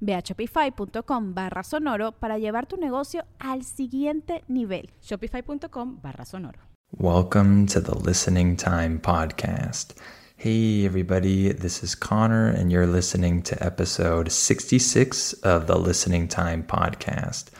Ve a shopify.com barra sonoro para llevar tu negocio al siguiente nivel. Shopify.com barra sonoro. Welcome to the Listening Time Podcast. Hey, everybody, this is Connor, and you're listening to episode 66 of the Listening Time Podcast.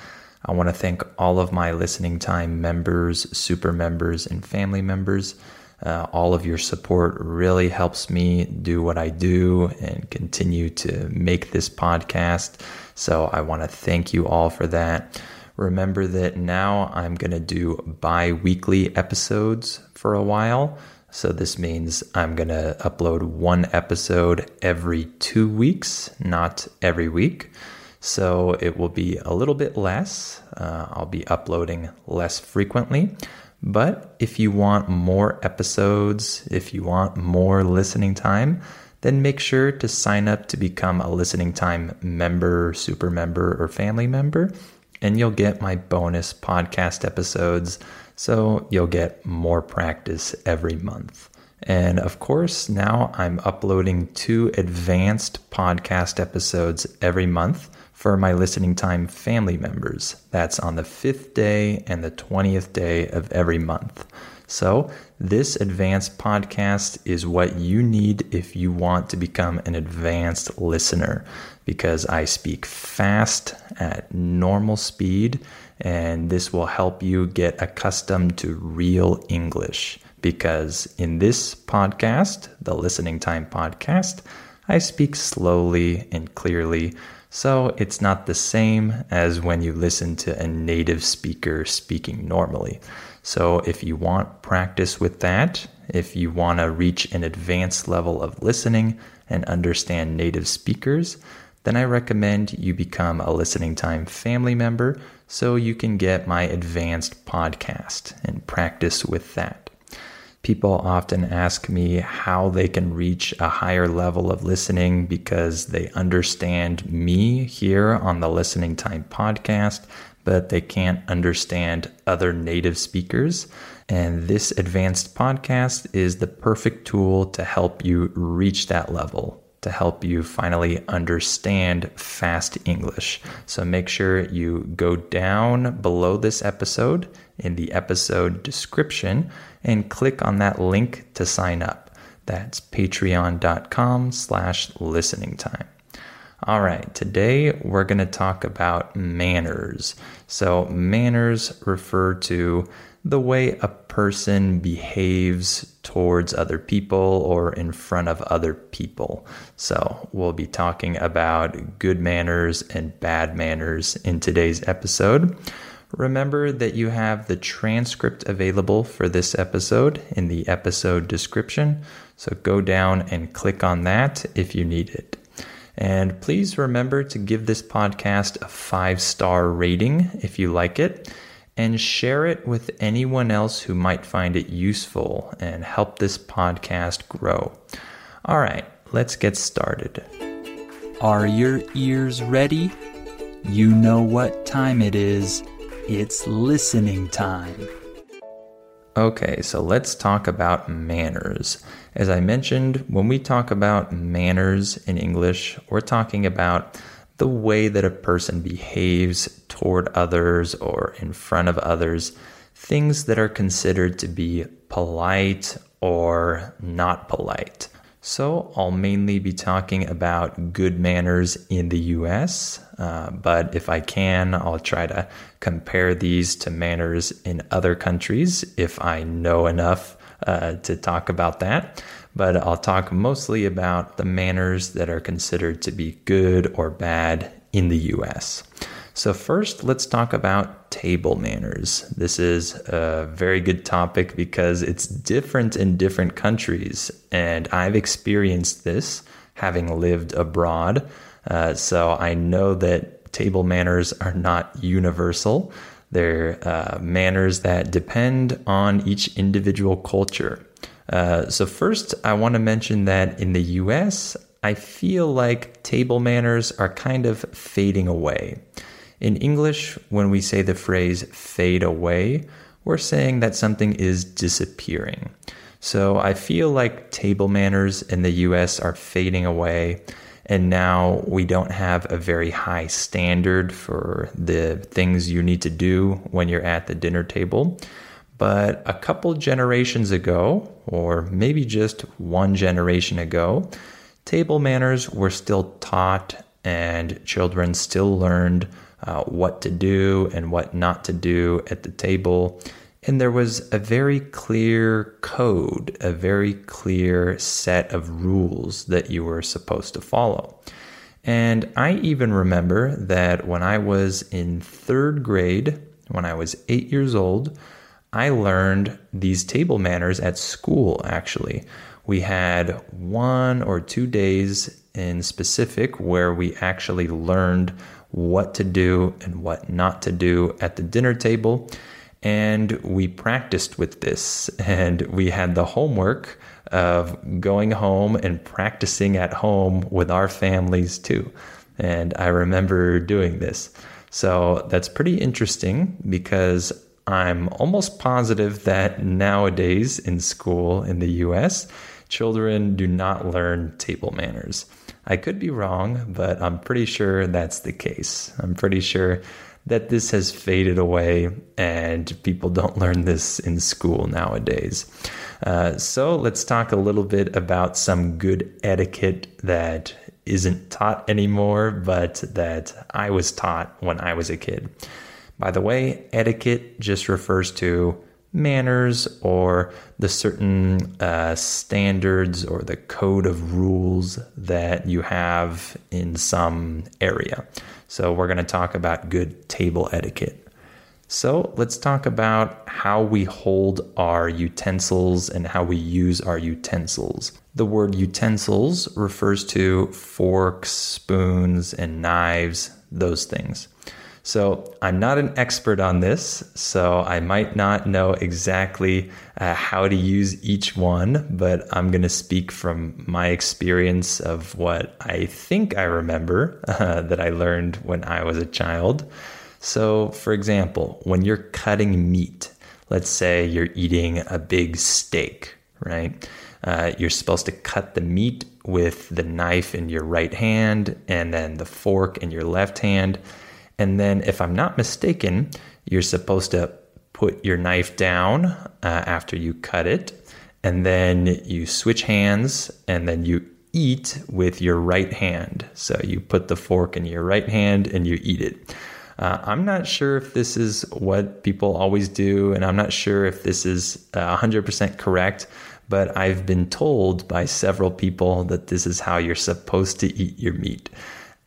I want to thank all of my Listening Time members, super members, and family members. Uh, all of your support really helps me do what I do and continue to make this podcast. So I want to thank you all for that. Remember that now I'm going to do bi weekly episodes for a while. So this means I'm going to upload one episode every two weeks, not every week. So it will be a little bit less. Uh, I'll be uploading less frequently. But if you want more episodes, if you want more listening time, then make sure to sign up to become a listening time member, super member, or family member, and you'll get my bonus podcast episodes. So you'll get more practice every month. And of course, now I'm uploading two advanced podcast episodes every month for my listening time family members. That's on the fifth day and the 20th day of every month. So, this advanced podcast is what you need if you want to become an advanced listener because I speak fast at normal speed, and this will help you get accustomed to real English. Because in this podcast, the Listening Time podcast, I speak slowly and clearly so it's not the same as when you listen to a native speaker speaking normally. So if you want practice with that, if you want to reach an advanced level of listening and understand native speakers, then I recommend you become a listening time family member so you can get my advanced podcast and practice with that. People often ask me how they can reach a higher level of listening because they understand me here on the Listening Time podcast, but they can't understand other native speakers. And this advanced podcast is the perfect tool to help you reach that level to help you finally understand fast English. So make sure you go down below this episode in the episode description and click on that link to sign up. That's patreon.com slash listening time. All right, today we're going to talk about manners. So, manners refer to the way a person behaves towards other people or in front of other people. So, we'll be talking about good manners and bad manners in today's episode. Remember that you have the transcript available for this episode in the episode description. So, go down and click on that if you need it. And please remember to give this podcast a five star rating if you like it and share it with anyone else who might find it useful and help this podcast grow. All right, let's get started. Are your ears ready? You know what time it is. It's listening time. Okay, so let's talk about manners. As I mentioned, when we talk about manners in English, we're talking about the way that a person behaves toward others or in front of others, things that are considered to be polite or not polite. So, I'll mainly be talking about good manners in the US, uh, but if I can, I'll try to compare these to manners in other countries if I know enough uh, to talk about that. But I'll talk mostly about the manners that are considered to be good or bad in the US. So, first, let's talk about table manners. This is a very good topic because it's different in different countries, and I've experienced this having lived abroad. Uh, so, I know that table manners are not universal. They're uh, manners that depend on each individual culture. Uh, so, first, I want to mention that in the US, I feel like table manners are kind of fading away. In English, when we say the phrase fade away, we're saying that something is disappearing. So I feel like table manners in the US are fading away, and now we don't have a very high standard for the things you need to do when you're at the dinner table. But a couple generations ago, or maybe just one generation ago, table manners were still taught and children still learned uh, what to do and what not to do at the table. And there was a very clear code, a very clear set of rules that you were supposed to follow. And I even remember that when I was in third grade, when I was eight years old, I learned these table manners at school, actually. We had one or two days in specific where we actually learned what to do and what not to do at the dinner table. And we practiced with this, and we had the homework of going home and practicing at home with our families too. And I remember doing this. So that's pretty interesting because I'm almost positive that nowadays in school in the US, children do not learn table manners. I could be wrong, but I'm pretty sure that's the case. I'm pretty sure that this has faded away and people don't learn this in school nowadays. Uh, so let's talk a little bit about some good etiquette that isn't taught anymore, but that I was taught when I was a kid. By the way, etiquette just refers to manners or the certain uh, standards or the code of rules that you have in some area. So, we're going to talk about good table etiquette. So, let's talk about how we hold our utensils and how we use our utensils. The word utensils refers to forks, spoons, and knives, those things. So I'm not an expert on this, so I might not know exactly uh, how to use each one, but I'm going to speak from my experience of what I think I remember uh, that I learned when I was a child. So, for example, when you're cutting meat, let's say you're eating a big steak, right? Uh, you're supposed to cut the meat with the knife in your right hand and then the fork in your left hand. And then, if I'm not mistaken, you're supposed to put your knife down uh, after you cut it, and then you switch hands, and then you eat with your right hand. So you put the fork in your right hand and you eat it. Uh, I'm not sure if this is what people always do, and I'm not sure if this is uh, 100% correct, but I've been told by several people that this is how you're supposed to eat your meat.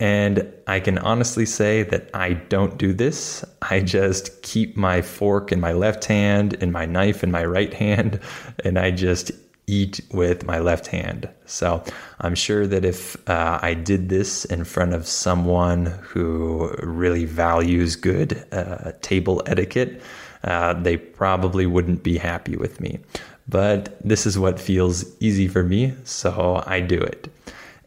And I can honestly say that I don't do this. I just keep my fork in my left hand and my knife in my right hand, and I just eat with my left hand. So I'm sure that if uh, I did this in front of someone who really values good uh, table etiquette, uh, they probably wouldn't be happy with me. But this is what feels easy for me, so I do it.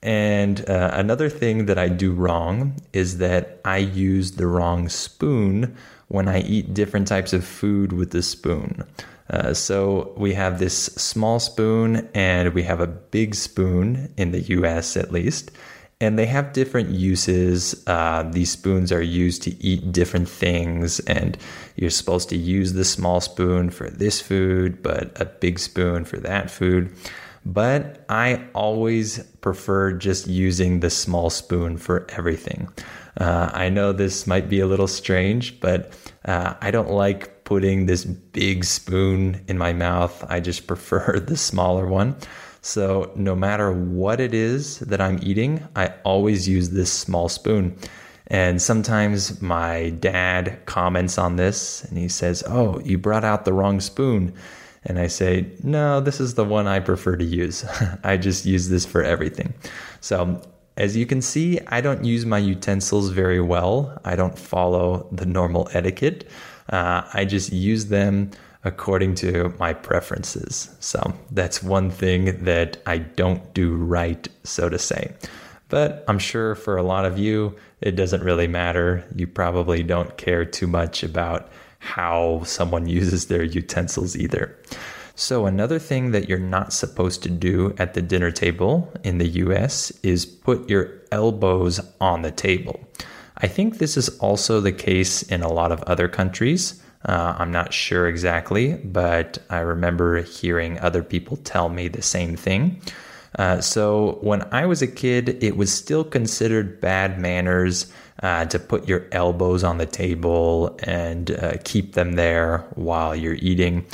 And uh, another thing that I do wrong is that I use the wrong spoon when I eat different types of food with the spoon. Uh, so we have this small spoon and we have a big spoon in the US at least. And they have different uses. Uh, these spoons are used to eat different things, and you're supposed to use the small spoon for this food, but a big spoon for that food. But I always prefer just using the small spoon for everything. Uh, I know this might be a little strange, but uh, I don't like putting this big spoon in my mouth. I just prefer the smaller one. So, no matter what it is that I'm eating, I always use this small spoon. And sometimes my dad comments on this and he says, Oh, you brought out the wrong spoon. And I say, No, this is the one I prefer to use. I just use this for everything. So, as you can see, I don't use my utensils very well. I don't follow the normal etiquette. Uh, I just use them according to my preferences. So that's one thing that I don't do right, so to say. But I'm sure for a lot of you, it doesn't really matter. You probably don't care too much about how someone uses their utensils either. So, another thing that you're not supposed to do at the dinner table in the US is put your elbows on the table. I think this is also the case in a lot of other countries. Uh, I'm not sure exactly, but I remember hearing other people tell me the same thing. Uh, so when I was a kid, it was still considered bad manners uh, to put your elbows on the table and uh, keep them there while you're eating.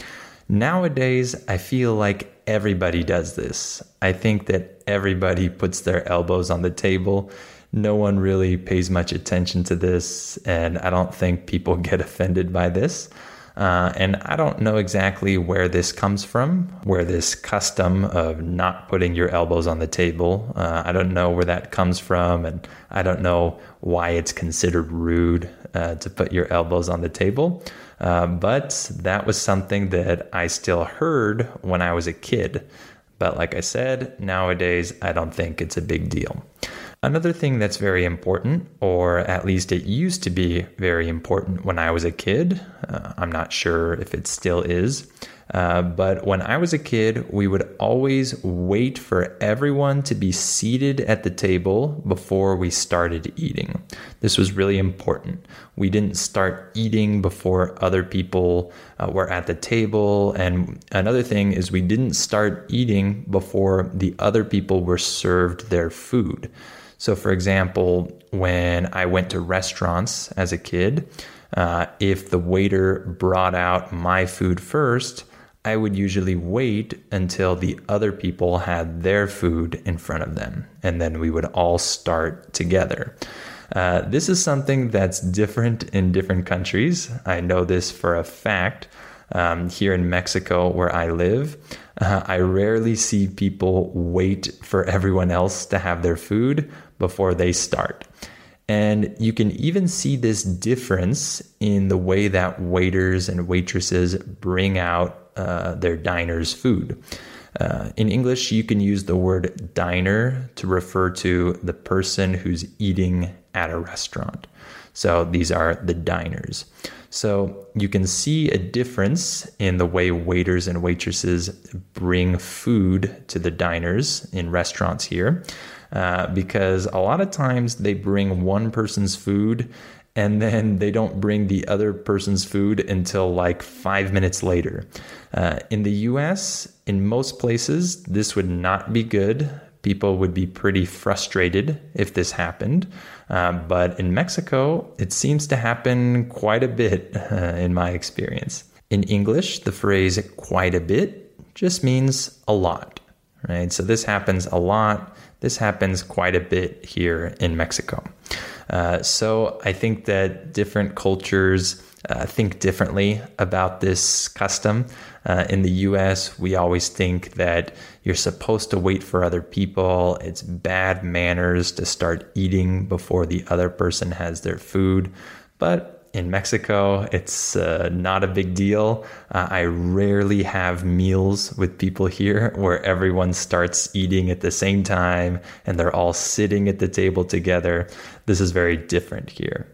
Nowadays, I feel like everybody does this. I think that everybody puts their elbows on the table no one really pays much attention to this, and I don't think people get offended by this. Uh, and I don't know exactly where this comes from, where this custom of not putting your elbows on the table, uh, I don't know where that comes from, and I don't know why it's considered rude uh, to put your elbows on the table. Uh, but that was something that I still heard when I was a kid. But like I said, nowadays I don't think it's a big deal. Another thing that's very important, or at least it used to be very important when I was a kid, uh, I'm not sure if it still is, uh, but when I was a kid, we would always wait for everyone to be seated at the table before we started eating. This was really important. We didn't start eating before other people uh, were at the table. And another thing is, we didn't start eating before the other people were served their food. So, for example, when I went to restaurants as a kid, uh, if the waiter brought out my food first, I would usually wait until the other people had their food in front of them, and then we would all start together. Uh, this is something that's different in different countries. I know this for a fact. Um, here in Mexico, where I live, uh, I rarely see people wait for everyone else to have their food, before they start. And you can even see this difference in the way that waiters and waitresses bring out uh, their diners' food. Uh, in English, you can use the word diner to refer to the person who's eating at a restaurant. So these are the diners. So you can see a difference in the way waiters and waitresses bring food to the diners in restaurants here. Uh, because a lot of times they bring one person's food and then they don't bring the other person's food until like five minutes later. Uh, in the US, in most places, this would not be good. People would be pretty frustrated if this happened. Uh, but in Mexico, it seems to happen quite a bit, uh, in my experience. In English, the phrase quite a bit just means a lot, right? So this happens a lot this happens quite a bit here in Mexico. Uh, so I think that different cultures uh, think differently about this custom. Uh, in the US, we always think that you're supposed to wait for other people. It's bad manners to start eating before the other person has their food. But in Mexico, it's uh, not a big deal. Uh, I rarely have meals with people here where everyone starts eating at the same time and they're all sitting at the table together. This is very different here.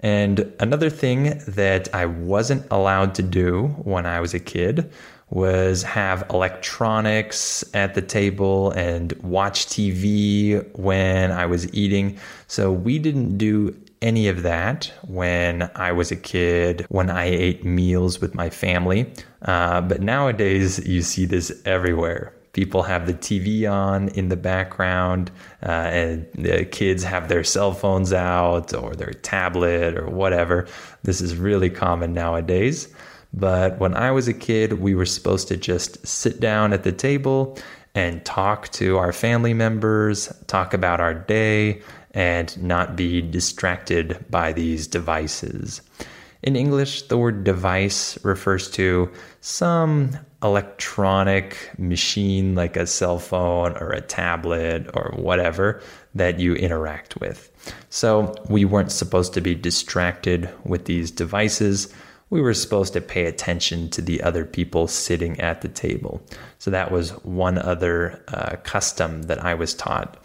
And another thing that I wasn't allowed to do when I was a kid was have electronics at the table and watch TV when I was eating. So we didn't do any of that when I was a kid, when I ate meals with my family. Uh, but nowadays, you see this everywhere. People have the TV on in the background, uh, and the kids have their cell phones out or their tablet or whatever. This is really common nowadays. But when I was a kid, we were supposed to just sit down at the table and talk to our family members, talk about our day, and not be distracted by these devices. In English, the word device refers to some electronic machine like a cell phone or a tablet or whatever that you interact with. So we weren't supposed to be distracted with these devices. We were supposed to pay attention to the other people sitting at the table. So that was one other uh, custom that I was taught.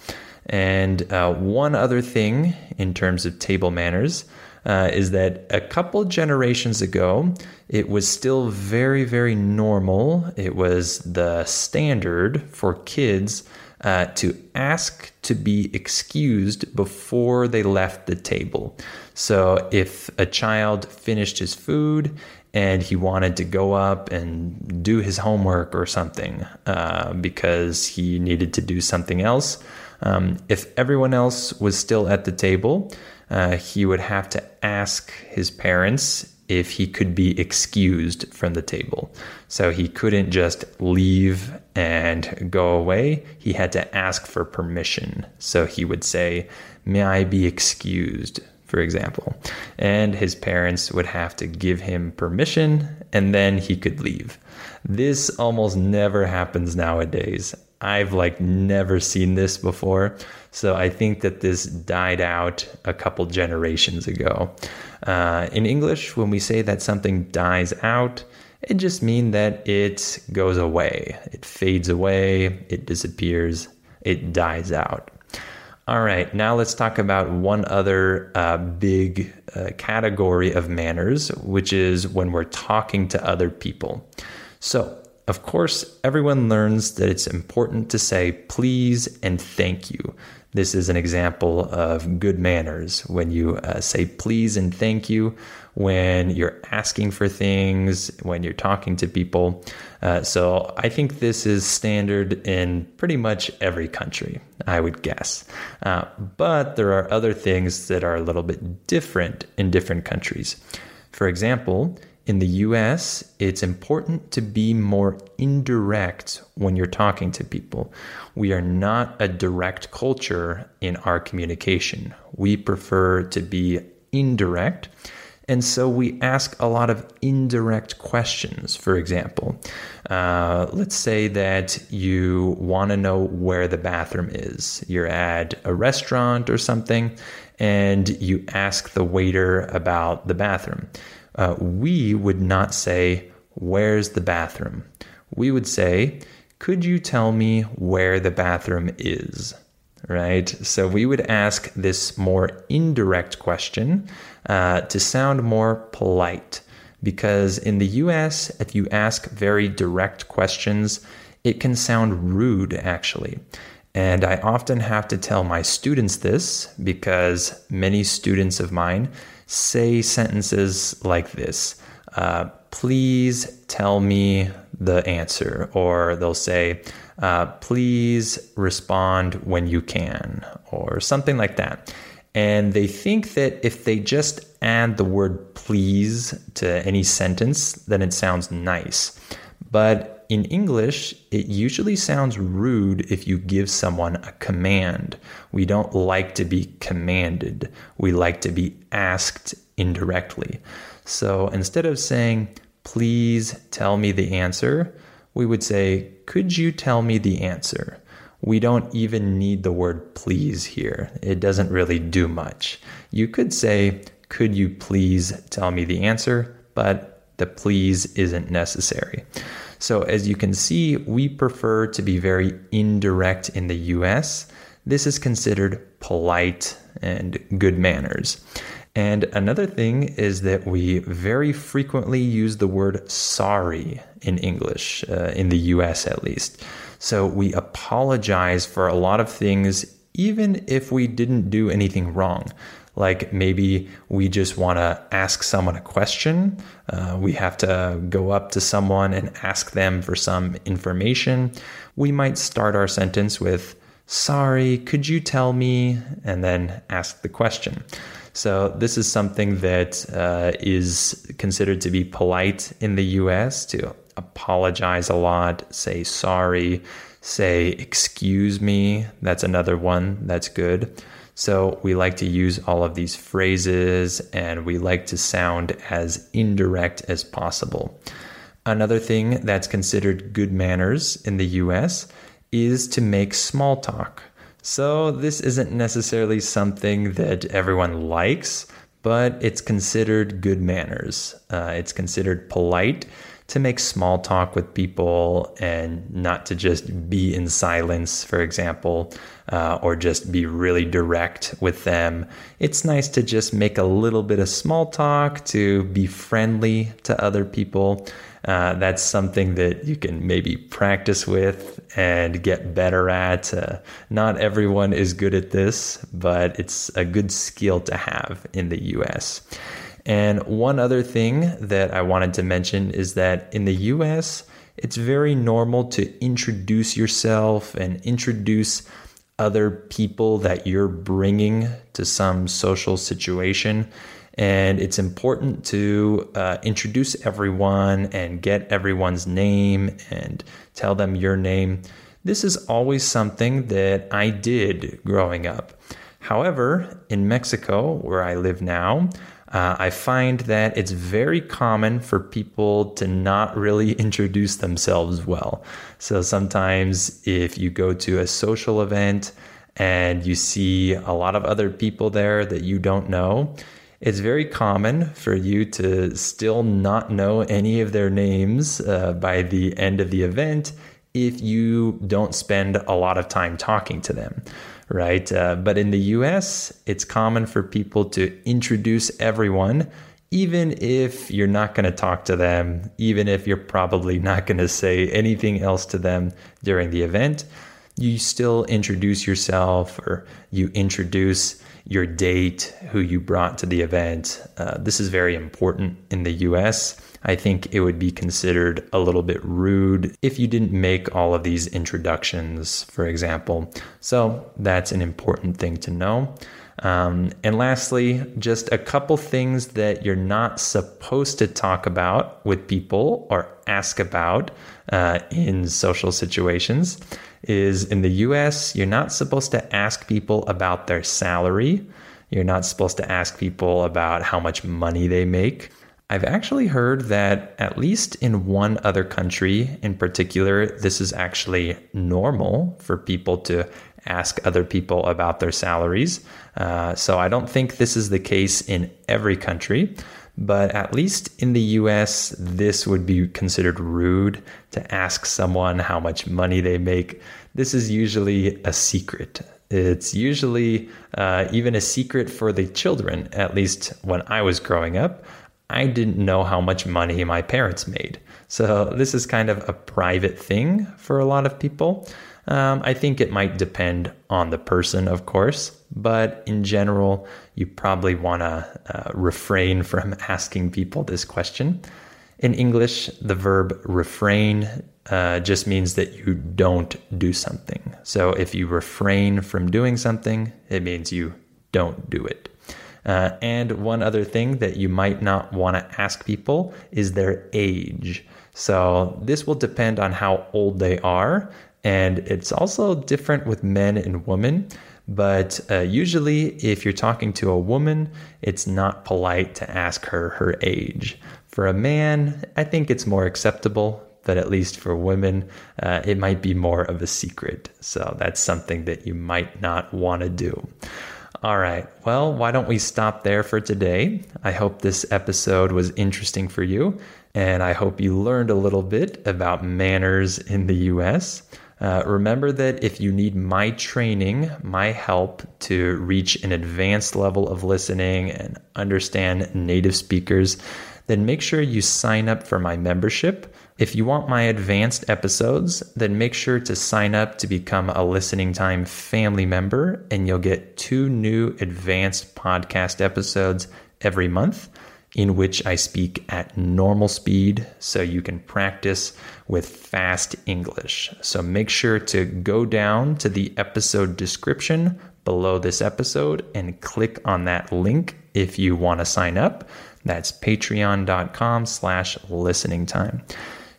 And uh, one other thing in terms of table manners uh, is that a couple generations ago, it was still very, very normal. It was the standard for kids uh, to ask to be excused before they left the table. So if a child finished his food and he wanted to go up and do his homework or something uh, because he needed to do something else, um, if everyone else was still at the table, uh, he would have to ask his parents if he could be excused from the table. So he couldn't just leave and go away. He had to ask for permission. So he would say, May I be excused? For example. And his parents would have to give him permission and then he could leave. This almost never happens nowadays. I've like never seen this before. So I think that this died out a couple generations ago. Uh, in English, when we say that something dies out, it just means that it goes away, it fades away, it disappears, it dies out. All right, now let's talk about one other uh, big uh, category of manners, which is when we're talking to other people. So, of course, everyone learns that it's important to say please and thank you. This is an example of good manners when you uh, say please and thank you when you're asking for things, when you're talking to people. Uh, so I think this is standard in pretty much every country, I would guess. Uh, but there are other things that are a little bit different in different countries. For example, in the US, it's important to be more indirect when you're talking to people. We are not a direct culture in our communication. We prefer to be indirect. And so we ask a lot of indirect questions. For example, uh, let's say that you want to know where the bathroom is. You're at a restaurant or something, and you ask the waiter about the bathroom uh, we would not say, Where's the bathroom? We would say, Could you tell me where the bathroom is? Right? So we would ask this more indirect question uh, to sound more polite. Because in the US, if you ask very direct questions, it can sound rude actually. And I often have to tell my students this because many students of mine say sentences like this uh, Please tell me the answer. Or they'll say, uh, Please respond when you can, or something like that. And they think that if they just add the word please to any sentence, then it sounds nice. But in English, it usually sounds rude if you give someone a command. We don't like to be commanded, we like to be asked indirectly. So instead of saying, please tell me the answer, we would say, could you tell me the answer? We don't even need the word please here. It doesn't really do much. You could say, could you please tell me the answer? But the please isn't necessary. So, as you can see, we prefer to be very indirect in the US. This is considered polite and good manners. And another thing is that we very frequently use the word sorry in English, uh, in the US at least. So we apologize for a lot of things, even if we didn't do anything wrong. Like maybe we just want to ask someone a question. Uh, we have to go up to someone and ask them for some information. We might start our sentence with, Sorry, could you tell me? And then ask the question. So, this is something that uh, is considered to be polite in the US to apologize a lot, say sorry, say excuse me. That's another one that's good. So we like to use all of these phrases and we like to sound as indirect as possible. Another thing that's considered good manners in the US is to make small talk. So this isn't necessarily something that everyone likes, but it's considered good manners. Uh, it's considered polite to make small talk with people and not to just be in silence, for example, uh, or just be really direct with them. It's nice to just make a little bit of small talk, to be friendly to other people. Uh, that's something that you can maybe practice with and get better at. Uh, not everyone is good at this, but it's a good skill to have in the US. And one other thing that I wanted to mention is that in the US, it's very normal to introduce yourself and introduce other people that you're bringing to some social situation. And it's important to uh, introduce everyone and get everyone's name and tell them your name. This is always something that I did growing up. However, in Mexico, where I live now, uh, I find that it's very common for people to not really introduce themselves well. So sometimes, if you go to a social event and you see a lot of other people there that you don't know, it's very common for you to still not know any of their names uh, by the end of the event if you don't spend a lot of time talking to them right? Uh, but in the US, it's common for people to introduce everyone, even if you're not going to talk to them, even if you're probably not going to say anything else to them during the event. You still introduce yourself or you introduce your date, who you brought to the event. Uh, this is very important in the US. I think it would be considered a little bit rude if you didn't make all of these introductions, for example. So that's an important thing to know. Um, and lastly, just a couple things that you're not supposed to talk about with people or ask about uh, in social situations is in the US, you're not supposed to ask people about their salary. You're not supposed to ask people about how much money they make. I've actually heard that, at least in one other country in particular, this is actually normal for people to ask other people about their salaries. Uh, so I don't think this is the case in every country, but at least in the US, this would be considered rude to ask someone how much money they make. This is usually a secret. It's usually uh, even a secret for the children, at least when I was growing up. I didn't know how much money my parents made. So this is kind of a private thing for a lot of people. Um, I think it might depend on the person, of course, but in general, you probably want to uh, refrain from asking people this question. In English, the verb refrain uh, just means that you don't do something. So if you refrain from doing something, it means you don't do it. Uh, and one other thing that you might not want to ask people is their age. So this will depend on how old they are. And it's also different with men and women. But uh, usually, if you're talking to a woman, it's not polite to ask her her age. For a man, I think it's more acceptable, but at least for women, uh, it might be more of a secret. So that's something that you might not want to do. All right. Well, why don't we stop there for today? I hope this episode was interesting for you, and I hope you learned a little bit about manners in the US. Uh, remember that if you need my training, my help to reach an advanced level of listening and understand native speakers, then make sure you sign up for my membership. If you want my advanced episodes, then make sure to sign up to become a Listening Time family member, and you'll get two new advanced podcast episodes every month in which I speak at normal speed so you can practice with fast English. So make sure to go down to the episode description below this episode and click on that link if you want to sign up. That's patreon.com slash listening time.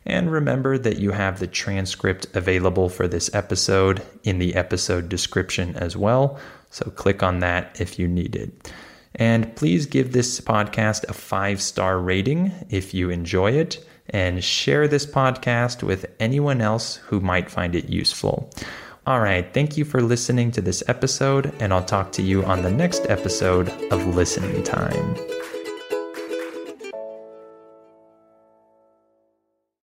And remember that you have the transcript available for this episode in the episode description as well. So click on that if you need it. And please give this podcast a five star rating if you enjoy it, and share this podcast with anyone else who might find it useful. All right, thank you for listening to this episode, and I'll talk to you on the next episode of Listening Time.